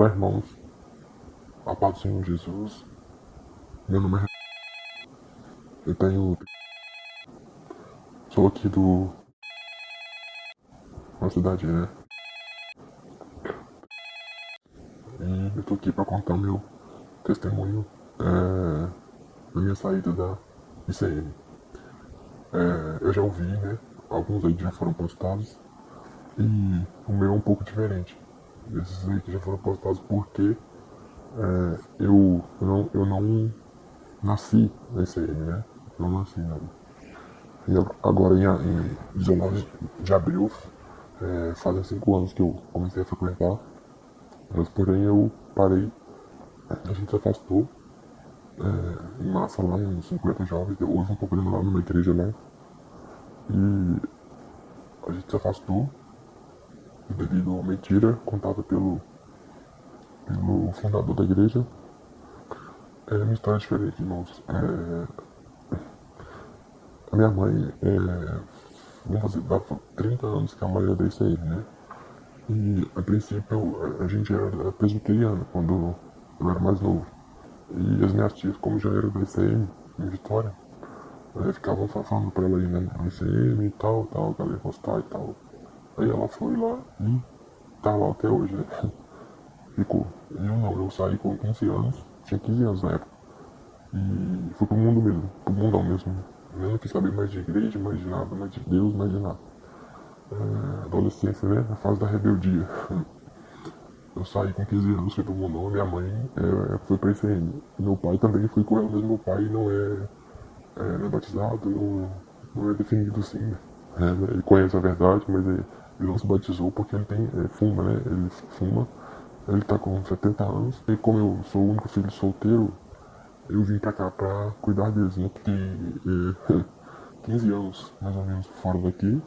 Olá, irmãos. A paz do Senhor Jesus. Meu nome é. Eu tenho. Sou aqui do. Uma cidade, né? E eu tô aqui pra contar meu testemunho é, da minha saída da ICM. É, eu já ouvi, né? Alguns aí já foram postados. E o meu é um pouco diferente. Esses aí que já foram postados porque é, eu, eu, não, eu não nasci na ICM, né? Eu não nasci não. E agora em, em 19 de abril, é, fazem 5 anos que eu comecei a frequentar, mas porém eu parei, a gente se afastou é, em massa lá, uns 50 jovens, houve um problema lá numa igreja lá, e a gente se afastou devido a uma mentira contada pelo, pelo fundador da igreja. É uma história diferente, irmãos. É, a minha mãe, é, vamos fazer, dá 30 anos que a mãe desse aí, né? E a princípio a gente era presbiteriano quando eu era mais novo. E as minhas tias, como já eram da ICM, em Vitória, né, ficavam falando pra ela ir na ICM e tal, tal, galera gostar e tal. Aí ela foi lá e tá lá até hoje, né? Ficou. Eu não, eu saí com 15 anos, tinha 15 anos na época. E fui pro mundo mesmo, pro mundão mesmo. Eu não quis saber mais de igreja, mais de nada, mais de Deus, mais de nada. É, adolescência, né? A fase da rebeldia. Eu saí com 15 anos, fui pro mundão, minha mãe é, foi pra ICM. Meu pai também foi com ela, mas meu pai não é, é, é batizado, não, não é definido assim, né? É, ele conhece a verdade, mas ele, ele não se batizou porque ele tem, é, fuma, né? Ele fuma. Ele tá com 70 anos. E como eu sou o único filho solteiro, eu vim pra cá pra cuidar deles, né? Porque é, 15 anos, mais ou menos, fora daqui.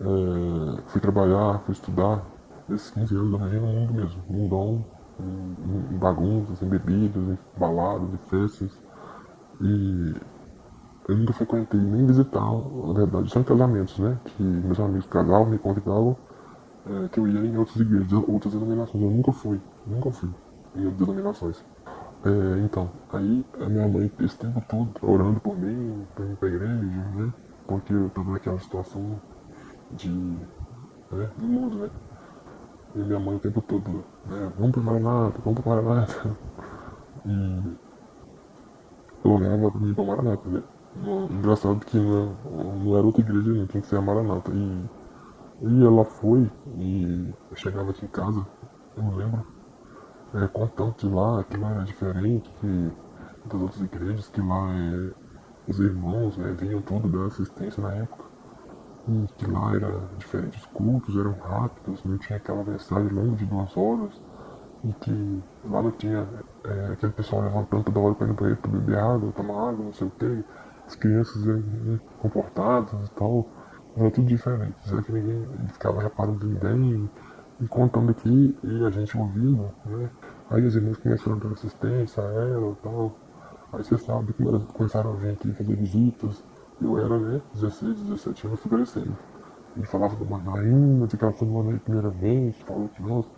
É, fui trabalhar, fui estudar. Esses 15 anos eu vivi no mundo mesmo. Mundão, em, em bagunças, em bebidas, em baladas, em festas. E eu nunca frequentei nem visitar, na verdade, só em casamentos, né? Que meus amigos casavam, me convidavam, é, que eu ia em outras igrejas, outras denominações. Eu nunca fui, nunca fui em outras denominações. É, então, aí a minha mãe esse tempo todo orando por mim, pra ir pra igreja, né? Porque eu tava naquela situação de. Né, do mundo, né? E minha mãe o tempo todo, né? Vamos pro Maranata, vamos pro Maranata. E eu olhava pra mim pro Maranata, né? Engraçado que não, não era outra igreja, não, tinha que ser a Maranata. E, e ela foi, e eu chegava aqui em casa, eu não lembro, é, contando que lá, que lá era diferente que das outras igrejas, que lá é, os irmãos né, vinham tudo da assistência na época. E que lá era diferente, os cultos eram rápidos, não tinha aquela mensagem longa de duas horas. E que lá não tinha é, aquele pessoal levantando toda hora para ir no banheiro para beber água, tomar água, não sei o que as crianças né, comportadas e tal, era tudo diferente. Será que ninguém ficava reparando ninguém e contando aqui e a gente ouvindo, né? Aí as irmãs começaram a dar assistência a ela e tal. Aí você sabe como elas começaram a vir aqui fazer visitas. Eu era, né, 16, 17 anos, crescendo. E falava do Manaína, de casa do Manaína primeira vez, falou que, nossa,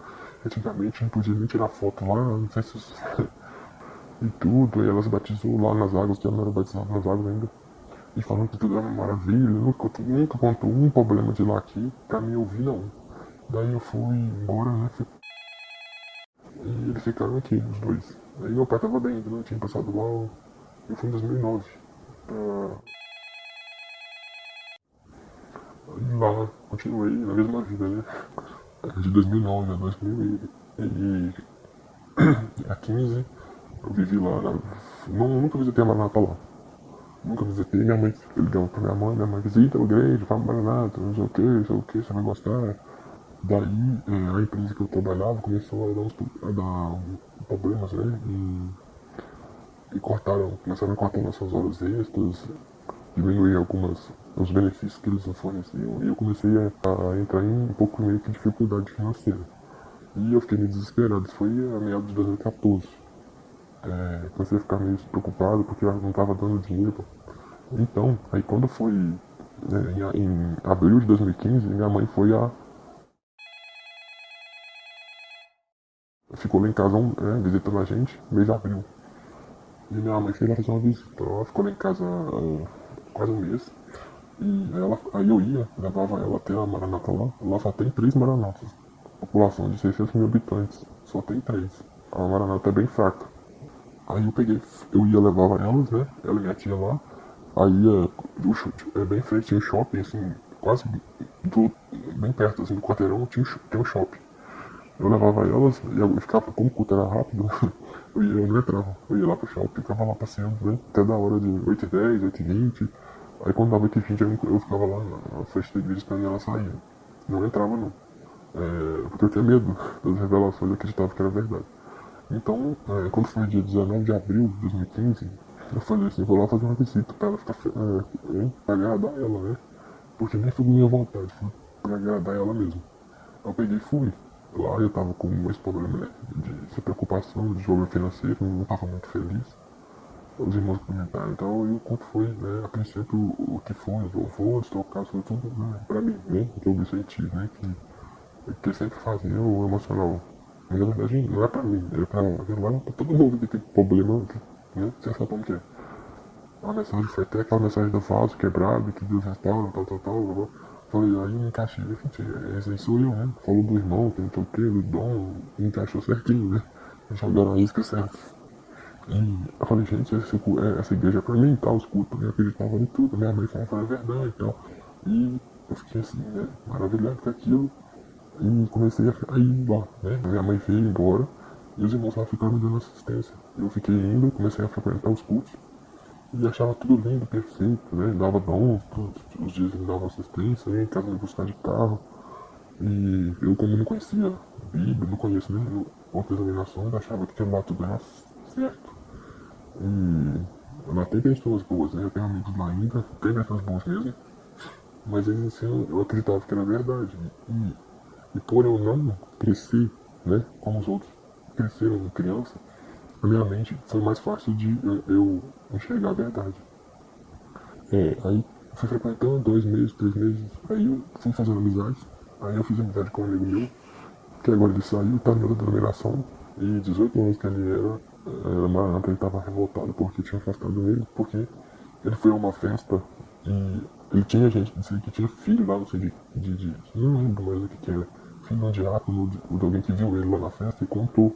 antigamente não podia nem tirar foto lá, não sei se e tudo, e ela se batizou lá nas águas, que ela não era batizada nas águas ainda. E falando que tudo era uma maravilha, nunca, nunca contou um problema de lá aqui, pra mim ouvir não. Daí eu fui embora, né? E eles ficaram aqui, os dois. Aí meu pai tava bem, né? Tinha passado lá, eu fui em 2009. Pra... Aí lá, continuei na mesma vida, né? De 2009 a 2000 e, e, a 15 eu vivi lá, né? não, nunca visitei a Maranata lá. Nunca visitei, minha mãe ligou pra minha mãe, minha mãe visita a igreja, vai pra Maranata, não sei o que, não sei o que, você vai gostar. Daí é, a empresa que eu trabalhava começou a dar, uns, a dar problemas, né? E, e cortaram, começaram a cortar nossas horas extras, diminuir algumas os benefícios que eles nos forneciam. E eu comecei a, a entrar em um pouco meio que dificuldade financeira. E eu fiquei meio desesperado. Isso foi a meados de 2014 é, comecei a ficar meio preocupado porque eu não estava dando dinheiro. Então, aí quando foi é, em, em abril de 2015, minha mãe foi a ficou lá em casa um, é, visitando a gente, mês de abril. E minha mãe lá fazer uma visita. Ela ficou lá em casa uh, quase um mês. E ela, aí eu ia, levava ela até a Maranata lá. Lá só tem três Maranatas. População de 600 mil habitantes, só tem três. A Maranata é bem fraca. Aí eu peguei, eu ia levava elas, né? Ela e minha tia lá. Aí é, é bem frente, um shopping, assim, quase do, bem perto assim, do quarteirão, tinha, tinha um shopping. Eu levava elas e eu ficava, como o culto era rápido, eu, ia, eu não entrava. Eu ia lá pro shopping, ficava lá passeando, né? Até da hora de 8h10, 8h20. Aí quando dava 8h20 eu, eu ficava lá na frente da igreja esperando ela sair. Não entrava não. É, porque eu tinha medo das revelações, eu acreditava que era verdade. Então, é, quando foi dia 19 de abril de 2015, eu falei assim, vou lá fazer uma visita pra ela ficar é, pra agradar ela, né? Porque nem foi minha vontade, foi pra agradar ela mesmo. Eu peguei e fui. Lá eu tava com esse problema né, de preocupação, de jogo financeiro, não tava muito feliz. Os irmãos comentaram, então eu quanto foi, né, a princípio o que foi, os louvores, tocar, foi tudo né, pra mim, né? Que eu senti, né? Que, que sempre fazia o emocional. Mas na verdade não é pra mim, é pra, é pra todo mundo que tem problema, né? Você sabe como que é. A mensagem foi até aquela mensagem do vaso quebrado, que Deus restaura, tal, tal, tal, tal. Falei, aí eu encaixei, gente, esse aí sou eu, né? Falou do irmão, que não sei o que, do dom, encaixou certinho, né? Jogaram a isca certa. E eu falei, gente, esse, é, essa igreja é pra mim tal, os cultos, eu acreditava em tudo, minha mãe falava a verdade e tal. E eu fiquei assim, né, maravilhado com aquilo. E comecei a aí lá, né? Minha mãe veio embora e os irmãos lá ficaram me dando assistência. Eu fiquei indo, comecei a frequentar os cultos e achava tudo lindo, perfeito, né? Dava dons, todos os dias ele dava assistência, ia em casa me buscar de carro. E eu, como não conhecia Bíblia, não conheço nem outras denominações, achava que lá tudo era certo. E lá tem pessoas boas, né? Eu tenho amigos lá ainda, tem pessoas boas mesmo, mas eles assim, eu acreditava que era verdade. E, e por eu não crescer, né, como os outros cresceram criança, a minha mente foi mais fácil de eu enxergar a verdade. É, aí fui frequentando dois meses, três meses, aí eu fui fazendo amizade, aí eu fiz amizade com um amigo meu, que agora ele saiu, tá em outra denominação, e 18 anos que ele era, era maranata, ele tava revoltado porque tinha afastado ele, porque ele foi a uma festa e ele tinha gente, que tinha filho lá, não sei de, de, de não lembro mais o que que era, filho um diácono, de, alguém que viu ele lá na festa e contou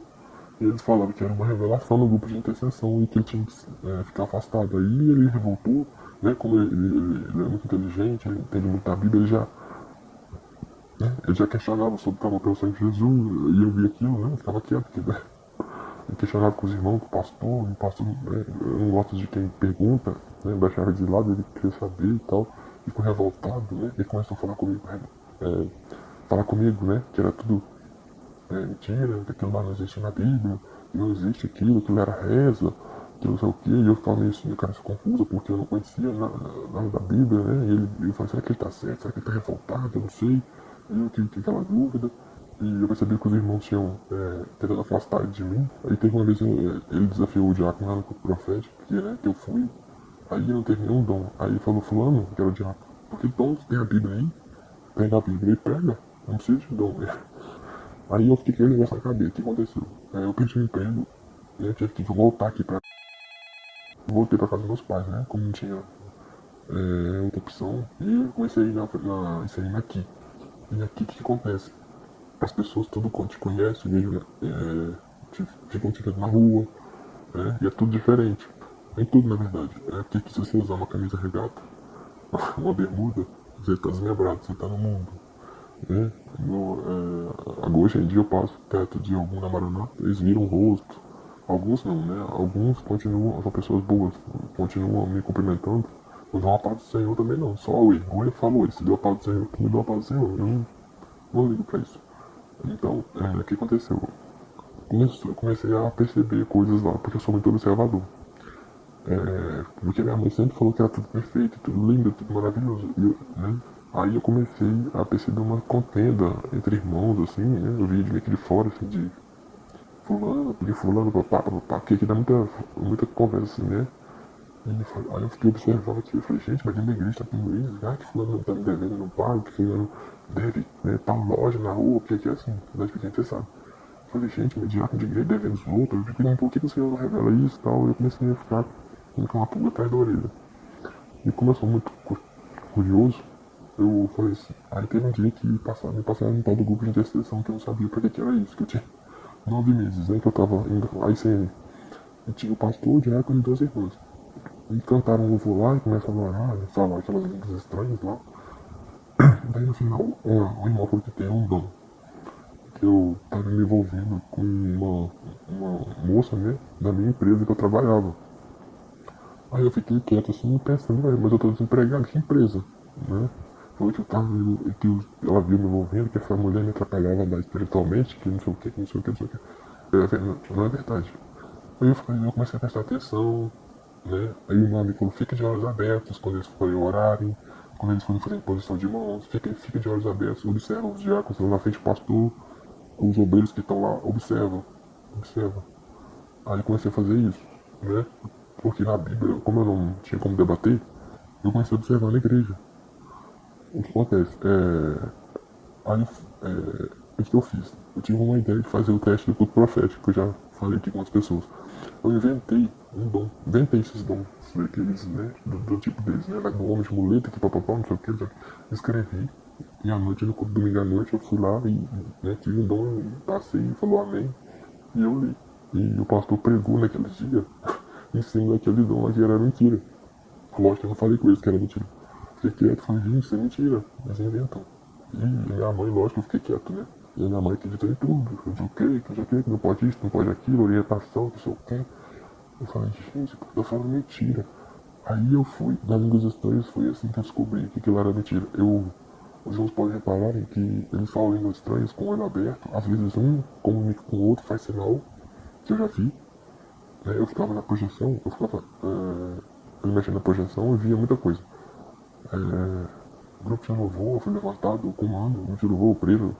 e eles falaram que era uma revelação no grupo de intercessão e que ele tinha que é, ficar afastado. Aí ele revoltou, né? Como ele, ele, ele é muito inteligente, ele entende muito a Bíblia, ele já, né, ele já questionava sobre o amor pelo sangue de Jesus, e eu vi aquilo, né? Eu ficava quieto, porque, né? Questionava com os irmãos, com o pastor, o pastor né, não gosto de quem pergunta, né? Baixava de lado, ele queria saber e tal, ficou revoltado, né? Ele começou a falar comigo, é, falar comigo, né? Que era tudo é mentira, que aquilo lá não existe na Bíblia, não existe aquilo, aquilo era reza, que não sei o que, e eu falei assim, eu cara, confuso, porque eu não conhecia nada, nada da Bíblia, né, e ele, ele falou, será que ele tá certo, será que ele tá revoltado, eu não sei, e eu tive aquela dúvida, e eu percebi que os irmãos tinham é, tentado afastar de mim, aí teve uma vez, eu, é, ele desafiou o diácono lá no profético, que, né, que eu fui, aí não teve nenhum dom, aí ele falou, fulano, que era o diácono, porque dons tem a Bíblia aí, pega a Bíblia e prega, não precisa de né. Aí eu fiquei com aquele negócio na cabeça, o que aconteceu? Aí eu pedi um emprego e eu tive que voltar aqui pra. Voltei pra casa dos meus pais, né? Como não tinha é, outra opção. E comecei a ir na, na, isso aí aqui. E aqui o que, que acontece? As pessoas tudo te conhecem, vejo, é, te, te vendo na rua, né? E é tudo diferente. Nem tudo na verdade. É porque se você usar uma camisa regata, uma bermuda, você tá desmembrado, você tá no mundo. Né? No, é, hoje em dia eu passo perto de algum na eles viram o rosto. Alguns não, né? Alguns continuam, são pessoas boas, continuam me cumprimentando. Não dão a paz do Senhor também não. Só o erro. O erro falou, se deu a paz do Senhor, me deu a paz do Senhor. Eu não, não ligo pra isso. Então, é, o que aconteceu? Comecei, comecei a perceber coisas lá, porque eu sou muito observador. É, porque minha mãe sempre falou que era tudo perfeito, tudo lindo, tudo maravilhoso. E eu, né? Aí eu comecei a perceber uma contenda entre irmãos, assim, né? Eu vi de meio que de fora, assim, de fulano, de fulano, papá, papá, porque aqui dá muita, muita conversa, assim, né? Aí eu fiquei observando aqui, eu falei, gente, mas dentro da igreja tá isso, ah, que fulano tá me devendo, não paga, que fulano deve, né, tal loja na rua, porque aqui é assim, cidade pequena, você sabe. falei, gente, mas diácono de igreja devendo os outros. Eu fiquei, por que, o Senhor não revela isso e tal? E eu comecei a ficar com uma pulga atrás da orelha. E como eu sou muito curioso, eu falei assim, aí teve um dia que passaram, me passaram no tal do grupo de intercessão que eu não sabia pra que, era isso, que eu tinha nove meses, né, que eu tava indo à ICN. E tinha o pastor, o diácono e duas irmãs. E cantaram um louvor lá e começaram a orar, falar aquelas línguas estranhas lá. Daí no final, uma, irmã falou que tem um dom. Que eu tava me envolvendo com uma, uma moça, né, da minha empresa que eu trabalhava. Aí eu fiquei quieto assim, pensando, mas eu tô desempregado, que empresa, né? Que eu tava, que ela viu me envolvendo, que essa mulher me atrapalhava mais espiritualmente, que não sei o que, não sei o que, não sei o que. É, não é verdade. Aí eu, falei, eu comecei a prestar atenção, né? Aí o amigo falou, fica de olhos abertos quando eles forem orarem, quando eles forem fazer posição de mãos, fica, fica de olhos abertos, observa os diáconos, lá na frente do pastor, os obreiros que estão lá, observa, observa. Aí eu comecei a fazer isso, né? Porque na Bíblia, como eu não tinha como debater, eu comecei a observar na igreja. O que acontece? É... Aí, é... o que eu fiz? Eu tive uma ideia de fazer o teste do culto profético, que eu já falei aqui com as pessoas. Eu inventei um dom, inventei esses dons, aqueles, né, do, do tipo deles, né, do homem de muleta, que papapá, não sei o que, já escrevi. E à noite, no domingo à noite, eu fui lá e né, tive um dom, passei e falou amém. E eu li. E o pastor pregou naquele dia. em cima daquele dom que era mentira. Lógico que eu não falei com eles que era mentira. Fiquei quieto, falei, gente, isso é mentira, mas é inventam. E minha mãe, lógico, eu fiquei quieto, né? E minha mãe acreditou em tudo. Eu disse, o quê? Que o que, não pode isso, não pode aquilo, orientação, não sei o quê. Eu falei, gente, eu falo mentira. Aí eu fui, nas línguas estranhas, foi assim que eu descobri que aquilo era mentira. Eu, os irmãos podem reparar que eles falam línguas estranhas com o olho aberto. Às vezes um comunica com o outro, faz sinal, que eu já vi. É, eu ficava na projeção, eu ficava é, mexendo na projeção e via muita coisa. É, grupo de louvor, fui levantado, o comando, grupo de louvor, preso,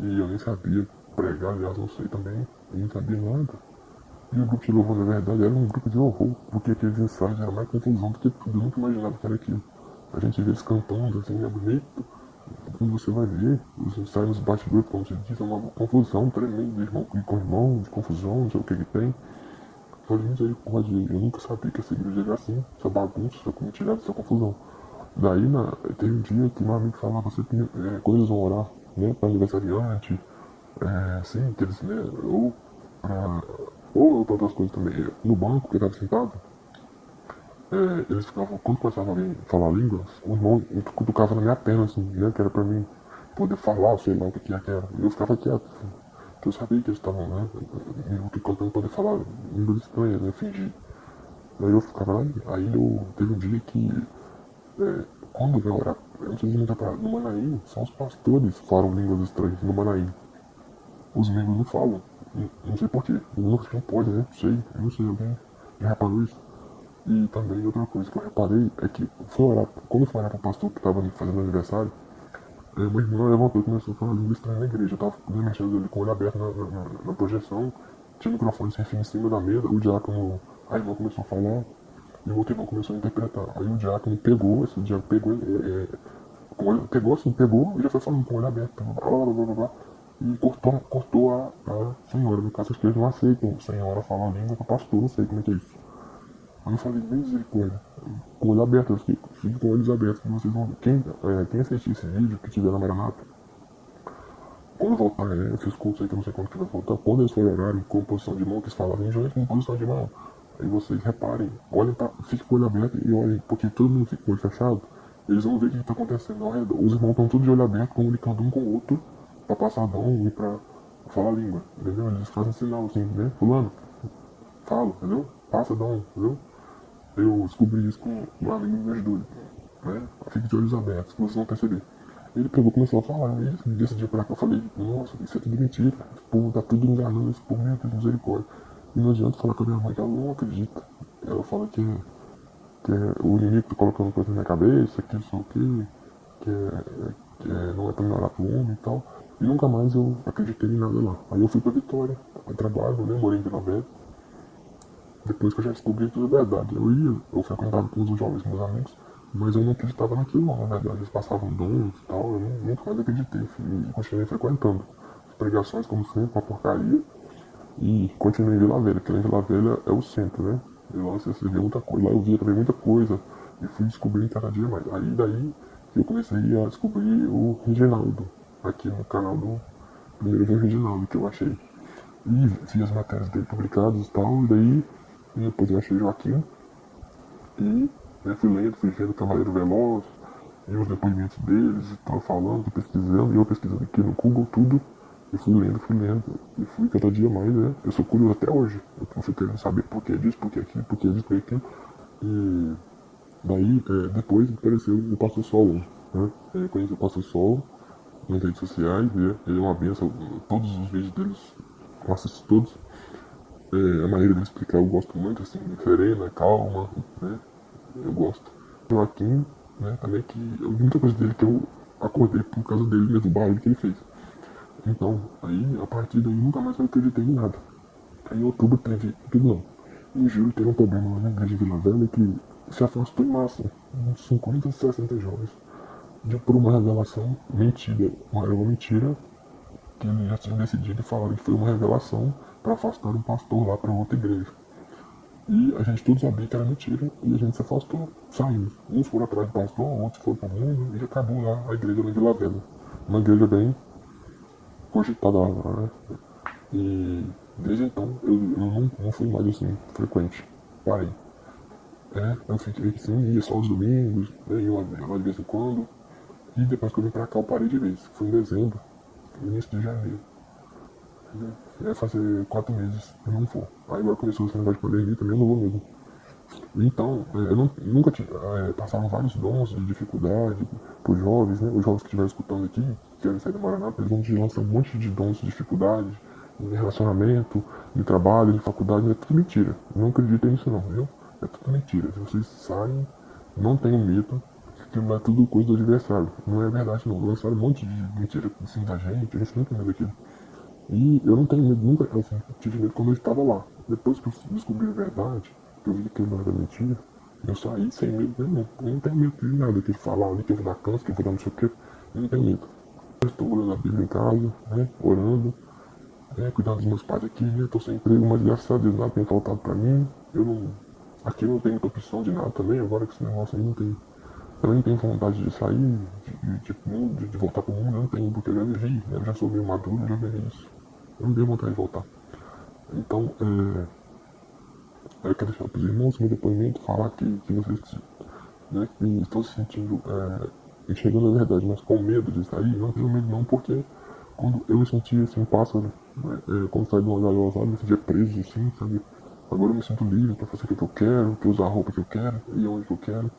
e eu nem sabia pregar, aliás, não sei também, eu não sabia nada. E o grupo de louvor, na verdade, era um grupo de horror, porque aqueles ensaios eram mais confusão do que tudo, eu nunca imaginava que era aquilo. A gente vê eles cantando, assim, é bonito, quando você vai ver, os ensaios nos bastidores, como você disse, é uma confusão tremenda, irmão com irmão, de confusão, não sei o que que tem. Foi misericórdia, eu nunca sabia que essa igreja era assim, essa bagunça, essa comitiva, essa confusão. Daí na, teve um dia que meu amigo falava, você tem é, coisas a orar, né, para aniversariante, é, assim, que eles, né, ou pra, ou outras coisas também. No banco que eu tava sentado, é, eles ficavam, quando começava a falar línguas, o irmão cutucava na minha perna, assim, né, que era pra mim poder falar, sei lá o que que era. E eu ficava quieto, assim. Eu sabia que eles estavam, né? Eu fiquei pra poder falar língua estranha, né? Fingir. Daí eu ficava lá, aí eu teve um dia que. É, quando vai orar, sei se você parado, no Manaim, só os pastores falam línguas estranhas no Manaim. Os membros não falam. Não, não sei porquê. Não, não pode, né? Não sei. Eu não sei, alguém já reparou isso. E também outra coisa que eu reparei é que foi orar, quando fui orar pro pastor que estava fazendo aniversário, Aí uma irmã levantou e começou a falar língua estranha na igreja. Eu tava mexendo ali com o olho aberto na, na, na projeção, tinha o microfone sem fio em cima da mesa, o diácono, a irmã começou a falar, e o irmão começou a interpretar. Aí o diácono pegou, esse diácono pegou, é, é, pegou assim, pegou e já foi falando com o olho aberto, blá, blá, blá, blá, blá, e cortou, cortou a, a senhora. No caso, acho que não aceitam senhora falar língua para pastor, não sei como é que é isso. Aí eu falei, misericórdia, com o olho aberto, eu fiquei, com olhos abertos, vocês vão. Quem, é, quem assistir esse vídeo, que tiver na Maranata, quando voltar, né, esses cursos aí que eu não sei quando que vai voltar, quando eles forem orar em composição de mão, que eles falam, em com composição de mão, aí vocês reparem, olhem pra, fiquem com o olho aberto e olhem, porque todo mundo fica com o olho fechado, eles vão ver o que está acontecendo ao redor. Os irmãos estão tudo de olho aberto, comunicando um com o outro, pra passar dom e pra falar língua, entendeu? Eles fazem sinal assim, né, fulano, fala, entendeu? Passa dom, entendeu? Eu descobri isso com um amigo me ajudou, né? Fique de olhos abertos, que vocês vão perceber. Ele pegou começou a falar, e desse dia pra cá eu falei, nossa, isso é tudo mentira, esse povo tá tudo enganando, esse povo, meu Deus, misericórdia. E não adianta falar com a minha mãe que ela não acredita. Ela fala que, que é, o inimigo tá colocando coisa na minha cabeça, que não sei o que, é, que é, não é pra melhorar pro homem e tal. E nunca mais eu acreditei em nada lá. Aí eu fui pra Vitória, a trabalho, né, morei em Vila Velha. Depois que eu já descobri tudo é verdade. Eu ia, eu frequentava com os jovens, meus amigos, mas eu não acreditava naquilo não, na verdade. Eles passavam dons e tal, eu nunca mais acreditei, e continuei frequentando. pregações, como sempre, uma porcaria. E continuei em Vila Velha, que lá em Vila Velha é o centro, né? E lá você vê muita coisa, lá eu via também muita coisa. E fui descobrindo cada dia mais. Aí daí eu comecei a descobrir o Reginaldo, aqui no canal do primeiro o Reginaldo, que eu achei. E vi as matérias dele publicadas e tal, e daí depois eu achei Joaquim. E né, fui lendo, fui vendo Cavaleiro Veloz, e os depoimentos deles, e tal, falando, pesquisando, e eu pesquisando aqui no Google tudo. E fui lendo, fui lendo, e fui cada dia mais, né? Eu sou curioso até hoje. Eu fui querendo saber por que disso, por que aquilo, por que disso, por que aquilo. E daí, é, depois apareceu o Pastor Solo, né? Eu conheci o Pastor Solo nas redes sociais, né? Ele é uma benção, todos os vídeos deles, eu assisto todos. É, a maneira dele explicar eu gosto muito, assim, serena, calma, né? Eu gosto. Joaquim, né, também que muita coisa dele que eu acordei por causa dele mesmo, do barulho que ele fez. Então, aí, a partir daí, nunca mais eu acreditei em nada. Aí, em outubro teve, não. Em julho teve um problema na igreja de Vila Velha que se afastou em massa, uns 50, 60 jovens, de, por uma revelação mentira. Uma, uma mentira que eles já tinham decidido e falaram que foi uma revelação para afastar um pastor lá para outra igreja. E a gente tudo sabia que era mentira e a gente se afastou, saindo. Uns foram atrás do pastor, outros foram para o mundo e acabou lá a igreja na Vila Velha. Uma igreja bem cogitada né? E desde então eu, eu não, não fui mais assim, frequente. Parei. É, eu fiquei assim, ia só os domingos, né, ia lá de vez em quando. E depois que eu vim pra cá eu parei de vez. Foi em dezembro, início de janeiro. É fazer quatro meses eu não vou. Aí agora começou esse negócio de pandemia também eu não vou mesmo. Então, é, eu não, nunca tive, é, passaram vários dons de dificuldade para os jovens, né? Os jovens que estiveram escutando aqui, querem sair do Maraná, eles vão te lançar um monte de dons de dificuldade, de relacionamento, de trabalho, de faculdade, é tudo mentira. Não acredito nisso não, viu? É tudo mentira. Se vocês saem, não tenham medo, que não é tudo coisa do adversário. Não é verdade não. Lançaram um monte de mentira em cima da gente, a gente não tem medo daquilo. E eu não tenho medo, nunca assim, tive medo quando eu estava lá. Depois que eu descobri a verdade, que eu vi que não era mentira, eu saí sem medo nenhum. Eu não tenho medo de nada, que falar ali que eu vou dar câncer, que eu vou dar não sei o que. Eu não tenho medo. Estou orando Bíblia em casa, né? Orando, né? cuidando dos meus pais aqui, né? Estou sem emprego, mas graças a Deus nada tem faltado para mim. Eu não. Aqui não tem opção de nada também, agora que esse negócio aí não tem. Eu nem tenho vontade de sair, de, de, de, de voltar pro mundo, eu não tenho, porque eu já vivi, né? eu já sou meio maduro, já vivi isso. Eu não tenho vontade de voltar. Então, é, eu quero deixar para os irmãos meu depoimento, falar que, que vocês né, que estão se sentindo, é, enxergando a verdade, mas com medo de sair, não tenho medo não, porque quando eu me sentia assim, pássaro, né, é, quando saí de uma gaiola, eu me sentia preso assim, sabe? Agora eu me sinto livre para fazer o que eu quero, para usar a roupa que eu quero, ir onde eu quero.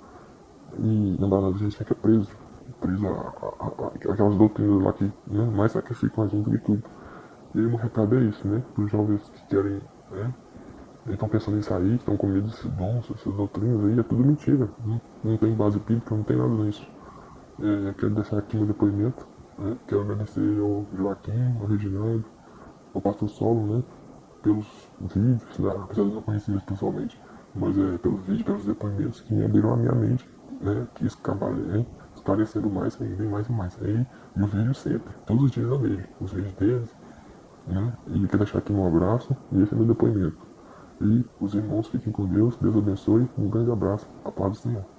E na verdade a gente fica preso, preso a, a, a, aquelas doutrinas lá que né, mais sacrificam a gente do que tudo. E aí, meu recado é isso, né? Para os jovens que querem, né? estão pensando em sair, estão com medo desses dons, essas doutrinas aí, é tudo mentira. Não, não tem base bíblica, não tem nada nisso. É, quero deixar aqui meu depoimento, né? Quero agradecer ao Joaquim, ao Reginaldo, ao Pastor Solo, né? Pelos vídeos, né? apesar de não conhecer eles pessoalmente, mas é pelos vídeos, pelos depoimentos que me abriram a minha mente, né? Que esclarecendo esclarecendo mais ainda, mais e mais. Aí, e o vídeo sempre, todos os dias eu vejo os vídeos deles, né? E quero deixar aqui um abraço e esse é meu depoimento. E os irmãos fiquem com Deus, Deus abençoe, um grande abraço, a paz do Senhor.